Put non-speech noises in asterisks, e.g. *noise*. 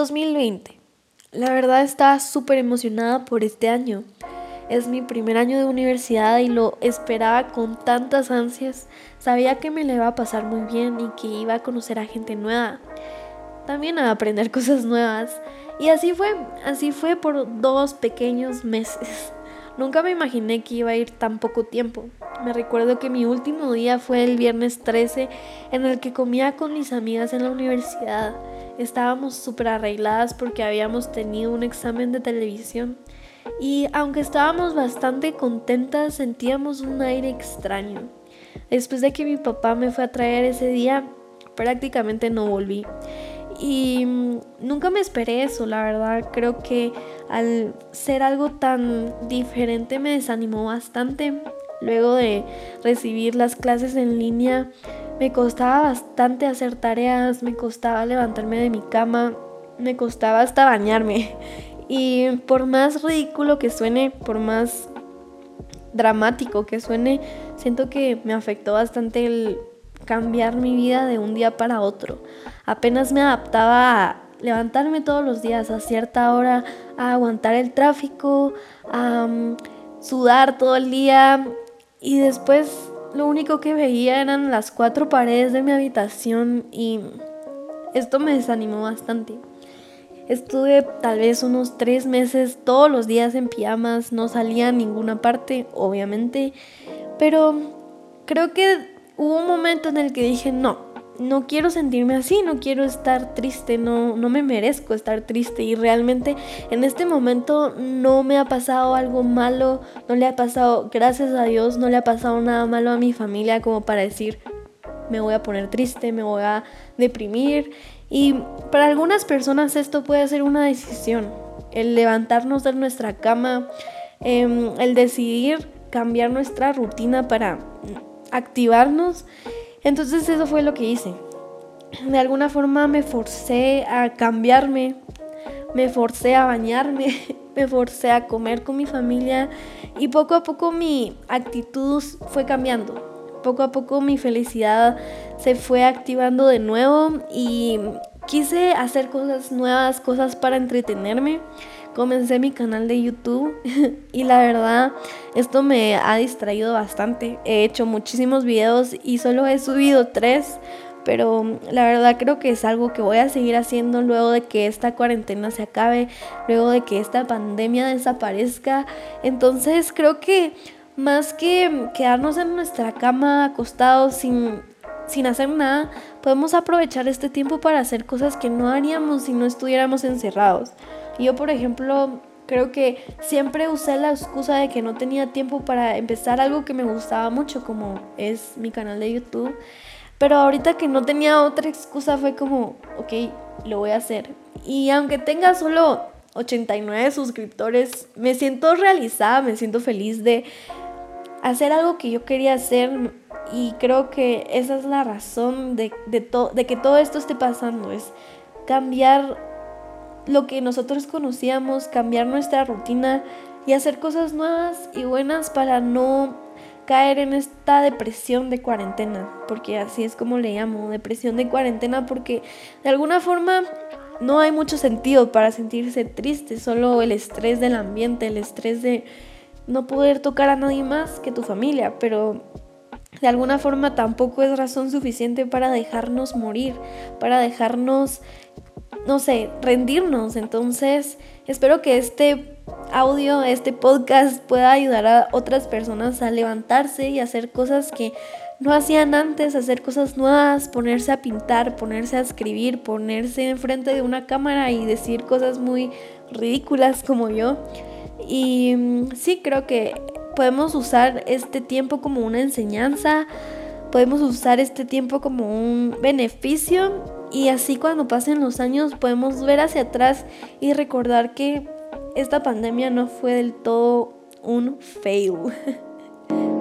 2020. La verdad estaba súper emocionada por este año. Es mi primer año de universidad y lo esperaba con tantas ansias. Sabía que me le iba a pasar muy bien y que iba a conocer a gente nueva. También a aprender *laughs* cosas nuevas. Y así fue, así fue por dos pequeños meses. Nunca me imaginé que iba a ir tan poco tiempo. Me recuerdo que mi último día fue el viernes 13 en el que comía con mis amigas en la universidad. Estábamos súper arregladas porque habíamos tenido un examen de televisión y aunque estábamos bastante contentas sentíamos un aire extraño. Después de que mi papá me fue a traer ese día, prácticamente no volví. Y mm, nunca me esperé eso, la verdad. Creo que al ser algo tan diferente me desanimó bastante. Luego de recibir las clases en línea, me costaba bastante hacer tareas, me costaba levantarme de mi cama, me costaba hasta bañarme. Y por más ridículo que suene, por más dramático que suene, siento que me afectó bastante el cambiar mi vida de un día para otro. Apenas me adaptaba a levantarme todos los días a cierta hora, a aguantar el tráfico, a mm, sudar todo el día y después lo único que veía eran las cuatro paredes de mi habitación y esto me desanimó bastante. Estuve tal vez unos tres meses todos los días en pijamas, no salía a ninguna parte, obviamente, pero creo que hubo un momento en el que dije, no, no quiero sentirme así, no quiero estar triste, no, no me merezco estar triste y realmente en este momento no me ha pasado algo malo, no le ha pasado, gracias a Dios, no le ha pasado nada malo a mi familia como para decir, me voy a poner triste, me voy a deprimir y para algunas personas esto puede ser una decisión, el levantarnos de nuestra cama, em, el decidir cambiar nuestra rutina para activarnos. Entonces eso fue lo que hice. De alguna forma me forcé a cambiarme, me forcé a bañarme, *laughs* me forcé a comer con mi familia y poco a poco mi actitud fue cambiando poco a poco mi felicidad se fue activando de nuevo y quise hacer cosas nuevas, cosas para entretenerme. Comencé mi canal de YouTube *laughs* y la verdad esto me ha distraído bastante. He hecho muchísimos videos y solo he subido tres, pero la verdad creo que es algo que voy a seguir haciendo luego de que esta cuarentena se acabe, luego de que esta pandemia desaparezca. Entonces creo que más que quedarnos en nuestra cama acostados sin, sin hacer nada, podemos aprovechar este tiempo para hacer cosas que no haríamos si no estuviéramos encerrados. Yo, por ejemplo, creo que siempre usé la excusa de que no tenía tiempo para empezar algo que me gustaba mucho, como es mi canal de YouTube. Pero ahorita que no tenía otra excusa fue como, ok, lo voy a hacer. Y aunque tenga solo 89 suscriptores, me siento realizada, me siento feliz de hacer algo que yo quería hacer y creo que esa es la razón de, de, de que todo esto esté pasando, es cambiar lo que nosotros conocíamos, cambiar nuestra rutina y hacer cosas nuevas y buenas para no caer en esta depresión de cuarentena, porque así es como le llamo, depresión de cuarentena, porque de alguna forma no hay mucho sentido para sentirse triste, solo el estrés del ambiente, el estrés de no poder tocar a nadie más que tu familia, pero de alguna forma tampoco es razón suficiente para dejarnos morir, para dejarnos, no sé, rendirnos. Entonces, espero que este audio, este podcast pueda ayudar a otras personas a levantarse y hacer cosas que no hacían antes, hacer cosas nuevas, ponerse a pintar, ponerse a escribir, ponerse enfrente de una cámara y decir cosas muy ridículas como yo. Y mm, sí, creo que podemos usar este tiempo como una enseñanza, podemos usar este tiempo como un beneficio y así cuando pasen los años podemos ver hacia atrás y recordar que esta pandemia no fue del todo un fail. *laughs*